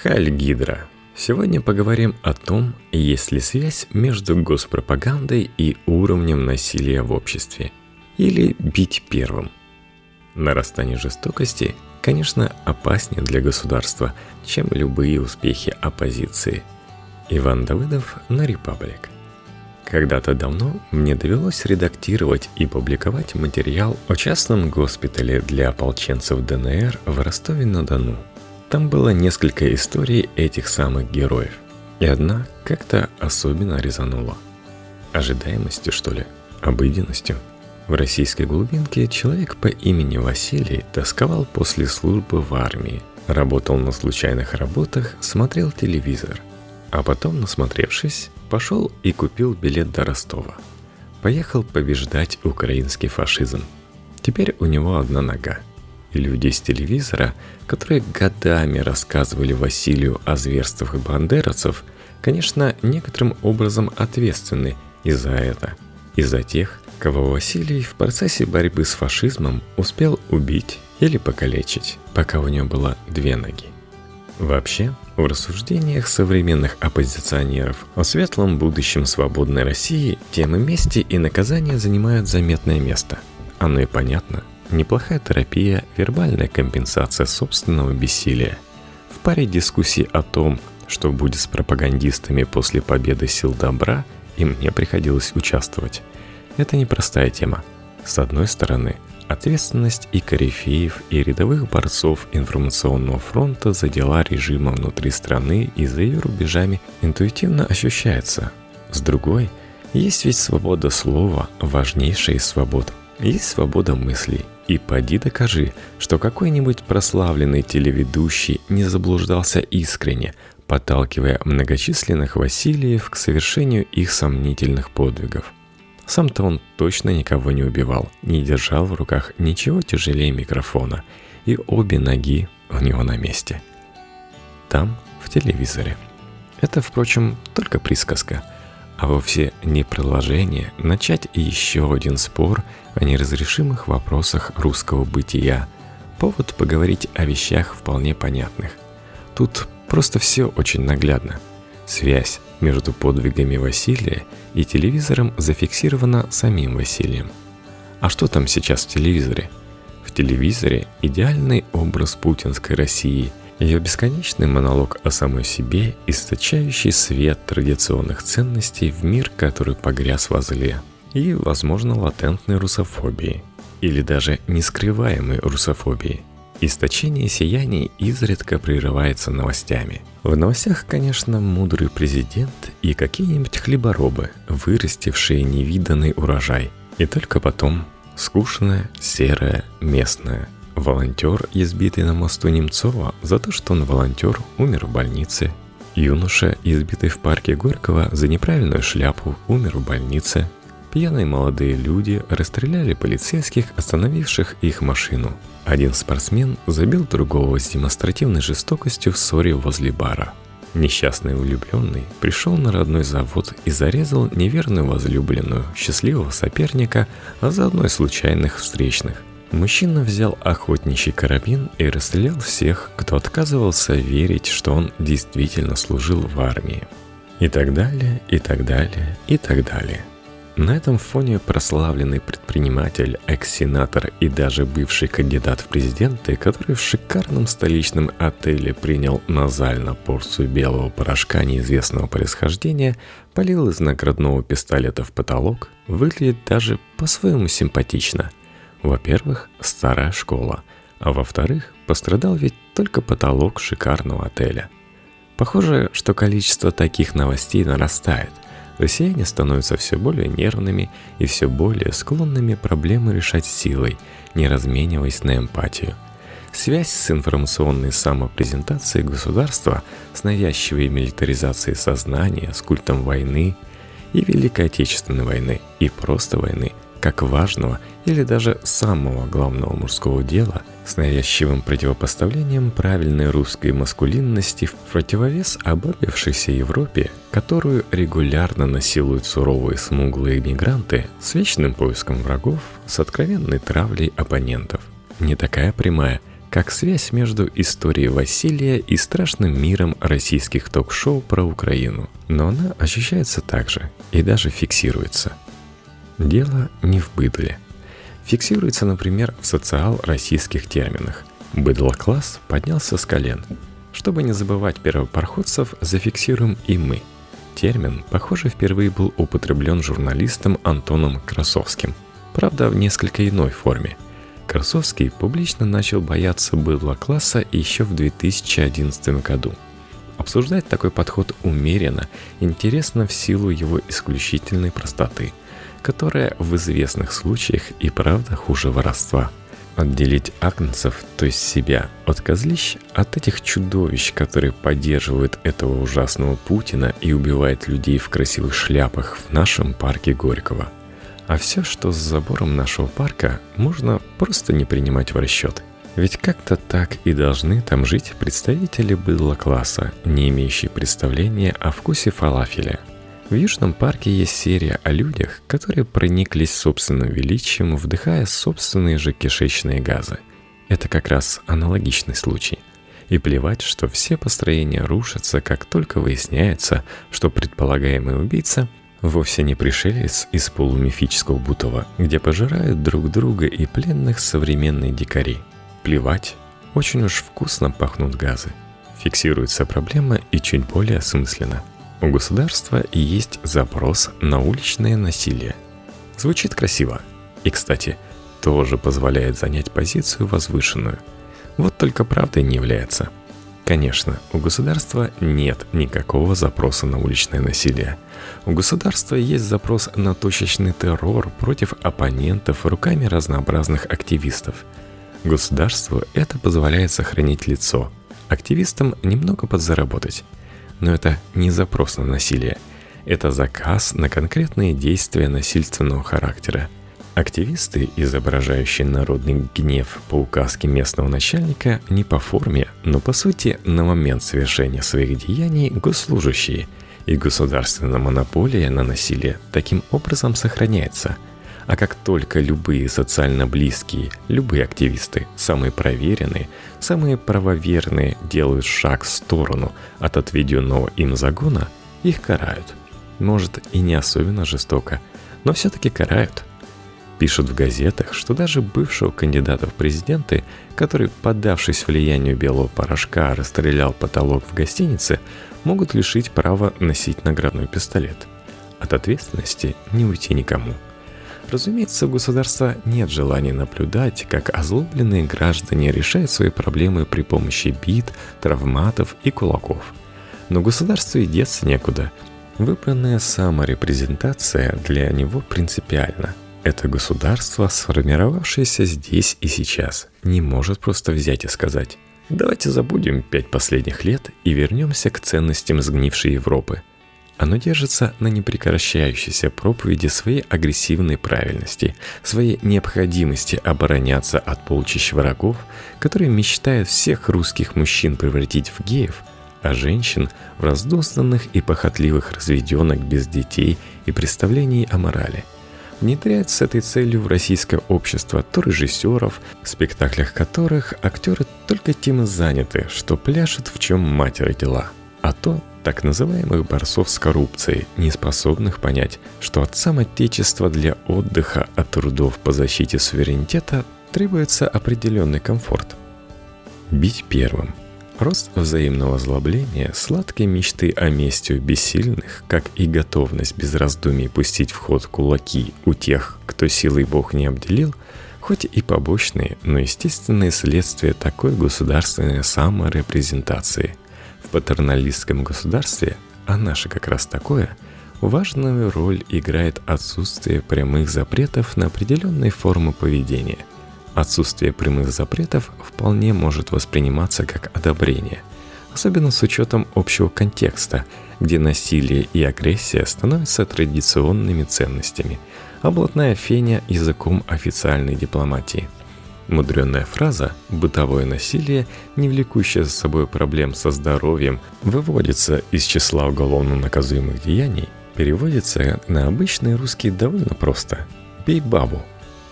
Халь Гидра. Сегодня поговорим о том, есть ли связь между госпропагандой и уровнем насилия в обществе. Или бить первым. Нарастание жестокости, конечно, опаснее для государства, чем любые успехи оппозиции. Иван Давыдов на Репаблик. Когда-то давно мне довелось редактировать и публиковать материал о частном госпитале для ополченцев ДНР в Ростове-на-Дону. Там было несколько историй этих самых героев. И одна как-то особенно резанула. Ожидаемостью, что ли? Обыденностью? В российской глубинке человек по имени Василий тосковал после службы в армии, работал на случайных работах, смотрел телевизор. А потом, насмотревшись, Пошел и купил билет до Ростова. Поехал побеждать украинский фашизм. Теперь у него одна нога. И люди с телевизора, которые годами рассказывали Василию о зверствах бандеровцев, конечно, некоторым образом ответственны и за это, и за тех, кого Василий в процессе борьбы с фашизмом успел убить или покалечить, пока у него было две ноги. Вообще, в рассуждениях современных оппозиционеров о светлом будущем свободной России темы мести и наказания занимают заметное место. Оно и понятно. Неплохая терапия, вербальная компенсация собственного бессилия. В паре дискуссий о том, что будет с пропагандистами после победы сил добра, и мне приходилось участвовать. Это непростая тема. С одной стороны – Ответственность и корифеев, и рядовых борцов информационного фронта за дела режима внутри страны и за ее рубежами интуитивно ощущается. С другой, есть ведь свобода слова, важнейшая из свобод. Есть свобода мыслей. И поди докажи, что какой-нибудь прославленный телеведущий не заблуждался искренне, подталкивая многочисленных Васильев к совершению их сомнительных подвигов – сам-то он точно никого не убивал, не держал в руках ничего тяжелее микрофона, и обе ноги у него на месте. Там, в телевизоре. Это, впрочем, только присказка, а вовсе не предложение начать еще один спор о неразрешимых вопросах русского бытия, повод поговорить о вещах вполне понятных. Тут просто все очень наглядно. Связь между подвигами Василия и телевизором зафиксировано самим Василием. А что там сейчас в телевизоре? В телевизоре идеальный образ путинской России, ее бесконечный монолог о самой себе, источающий свет традиционных ценностей в мир, который погряз во зле, и, возможно, латентной русофобии, или даже нескрываемой русофобии – Источение сияний изредка прерывается новостями. В новостях, конечно, мудрый президент и какие-нибудь хлеборобы, вырастившие невиданный урожай. И только потом скучное, серое, местное. Волонтер, избитый на мосту Немцова за то, что он волонтер, умер в больнице. Юноша, избитый в парке Горького за неправильную шляпу, умер в больнице. Пьяные молодые люди расстреляли полицейских, остановивших их машину. Один спортсмен забил другого с демонстративной жестокостью в ссоре возле бара. Несчастный влюбленный пришел на родной завод и зарезал неверную возлюбленную, счастливого соперника, а заодно и случайных встречных. Мужчина взял охотничий карабин и расстрелял всех, кто отказывался верить, что он действительно служил в армии. И так далее, и так далее, и так далее – на этом фоне прославленный предприниматель, экс-сенатор и даже бывший кандидат в президенты, который в шикарном столичном отеле принял назально порцию белого порошка неизвестного происхождения, полил из наградного пистолета в потолок, выглядит даже по-своему симпатично. Во-первых, старая школа, а во-вторых, пострадал ведь только потолок шикарного отеля. Похоже, что количество таких новостей нарастает – Россияне становятся все более нервными и все более склонными проблемы решать силой, не размениваясь на эмпатию. Связь с информационной самопрезентацией государства, с навязчивой милитаризацией сознания, с культом войны и Великой Отечественной войны, и просто войны – как важного или даже самого главного мужского дела с навязчивым противопоставлением правильной русской маскулинности в противовес обабившейся Европе, которую регулярно насилуют суровые смуглые мигранты с вечным поиском врагов, с откровенной травлей оппонентов. Не такая прямая, как связь между историей Василия и страшным миром российских ток-шоу про Украину. Но она ощущается так же и даже фиксируется. Дело не в быдле. Фиксируется, например, в социал-российских терминах. Быдло-класс поднялся с колен. Чтобы не забывать первопроходцев, зафиксируем и мы. Термин, похоже, впервые был употреблен журналистом Антоном Красовским. Правда, в несколько иной форме – Красовский публично начал бояться быдла класса еще в 2011 году. Обсуждать такой подход умеренно интересно в силу его исключительной простоты, которая в известных случаях и правда хуже воровства. Отделить агнцев, то есть себя, от козлищ, от этих чудовищ, которые поддерживают этого ужасного Путина и убивают людей в красивых шляпах в нашем парке Горького – а все, что с забором нашего парка, можно просто не принимать в расчет. Ведь как-то так и должны там жить представители быдла класса, не имеющие представления о вкусе фалафеля. В Южном парке есть серия о людях, которые прониклись собственным величием, вдыхая собственные же кишечные газы. Это как раз аналогичный случай. И плевать, что все построения рушатся, как только выясняется, что предполагаемый убийца – Вовсе не пришелец из полумифического Бутова, где пожирают друг друга и пленных современные дикари. Плевать, очень уж вкусно пахнут газы. Фиксируется проблема и чуть более осмысленно. У государства есть запрос на уличное насилие. Звучит красиво. И, кстати, тоже позволяет занять позицию возвышенную. Вот только правдой не является. Конечно, у государства нет никакого запроса на уличное насилие – у государства есть запрос на точечный террор против оппонентов руками разнообразных активистов. Государству это позволяет сохранить лицо, активистам немного подзаработать. Но это не запрос на насилие, это заказ на конкретные действия насильственного характера. Активисты, изображающие народный гнев по указке местного начальника, не по форме, но по сути на момент совершения своих деяний госслужащие – и государственная монополия на насилие таким образом сохраняется. А как только любые социально близкие, любые активисты, самые проверенные, самые правоверные делают шаг в сторону от отведенного им загона, их карают. Может и не особенно жестоко, но все-таки карают – Пишут в газетах, что даже бывшего кандидата в президенты, который, поддавшись влиянию белого порошка, расстрелял потолок в гостинице, могут лишить права носить наградной пистолет. От ответственности не уйти никому. Разумеется, у государства нет желания наблюдать, как озлобленные граждане решают свои проблемы при помощи бит, травматов и кулаков. Но государству и деться некуда. Выбранная саморепрезентация для него принципиальна – это государство, сформировавшееся здесь и сейчас, не может просто взять и сказать «давайте забудем пять последних лет и вернемся к ценностям сгнившей Европы». Оно держится на непрекращающейся проповеди своей агрессивной правильности, своей необходимости обороняться от полчищ врагов, которые мечтают всех русских мужчин превратить в геев, а женщин в раздостанных и похотливых разведенок без детей и представлений о морали – внедряет с этой целью в российское общество то режиссеров, в спектаклях которых актеры только тем и заняты, что пляшут в чем мать родила, а то так называемых борцов с коррупцией, не способных понять, что от самотечества для отдыха от трудов по защите суверенитета требуется определенный комфорт. Бить первым – Рост взаимного злобления, сладкие мечты о мести у бессильных, как и готовность без раздумий пустить в ход кулаки у тех, кто силой Бог не обделил, хоть и побочные, но естественные следствия такой государственной саморепрезентации. В патерналистском государстве, а наше как раз такое, важную роль играет отсутствие прямых запретов на определенные формы поведения – Отсутствие прямых запретов вполне может восприниматься как одобрение, особенно с учетом общего контекста, где насилие и агрессия становятся традиционными ценностями, а блатная феня – языком официальной дипломатии. Мудренная фраза «бытовое насилие, не влекущее за собой проблем со здоровьем, выводится из числа уголовно наказуемых деяний» переводится на обычный русский довольно просто – «бей бабу»,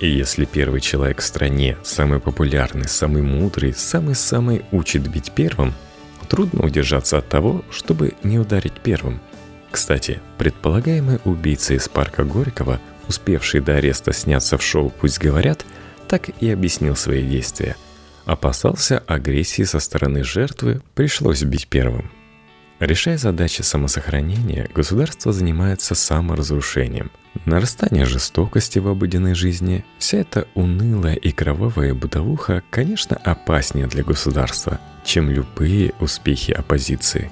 И если первый человек в стране, самый популярный, самый мудрый, самый-самый учит бить первым, трудно удержаться от того, чтобы не ударить первым. Кстати, предполагаемый убийца из парка Горького, успевший до ареста сняться в шоу «Пусть говорят», так и объяснил свои действия. Опасался агрессии со стороны жертвы, пришлось бить первым. Решая задачи самосохранения, государство занимается саморазрушением. Нарастание жестокости в обыденной жизни, вся эта унылая и кровавая бытовуха, конечно, опаснее для государства, чем любые успехи оппозиции.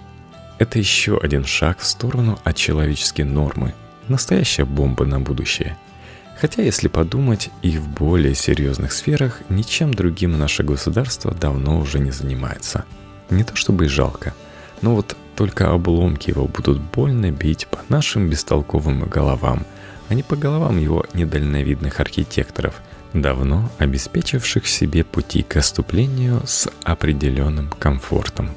Это еще один шаг в сторону от человеческой нормы, настоящая бомба на будущее. Хотя, если подумать, и в более серьезных сферах ничем другим наше государство давно уже не занимается. Не то чтобы и жалко, но вот только обломки его будут больно бить по нашим бестолковым головам, а не по головам его недальновидных архитекторов, давно обеспечивших себе пути к оступлению с определенным комфортом.